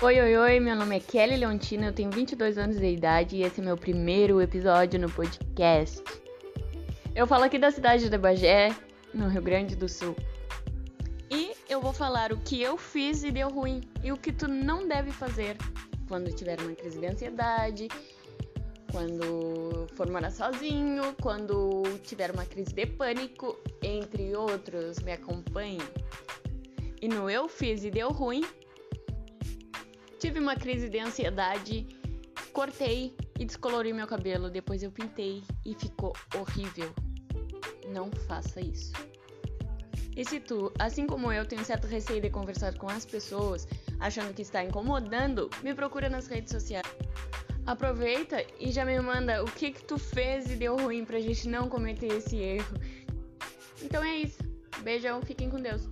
Oi, oi, oi, meu nome é Kelly Leontina, eu tenho 22 anos de idade e esse é meu primeiro episódio no podcast. Eu falo aqui da cidade de Bagé, no Rio Grande do Sul. E eu vou falar o que eu fiz e deu ruim e o que tu não deve fazer quando tiver uma crise de ansiedade, quando for morar sozinho, quando tiver uma crise de pânico, entre outros. Me acompanhe. E no eu fiz e deu ruim, Tive uma crise de ansiedade, cortei e descolori meu cabelo, depois eu pintei e ficou horrível. Não faça isso. E se tu, assim como eu, tem um certo receio de conversar com as pessoas, achando que está incomodando, me procura nas redes sociais. Aproveita e já me manda o que que tu fez e deu ruim pra gente não cometer esse erro. Então é isso. Beijão, fiquem com Deus.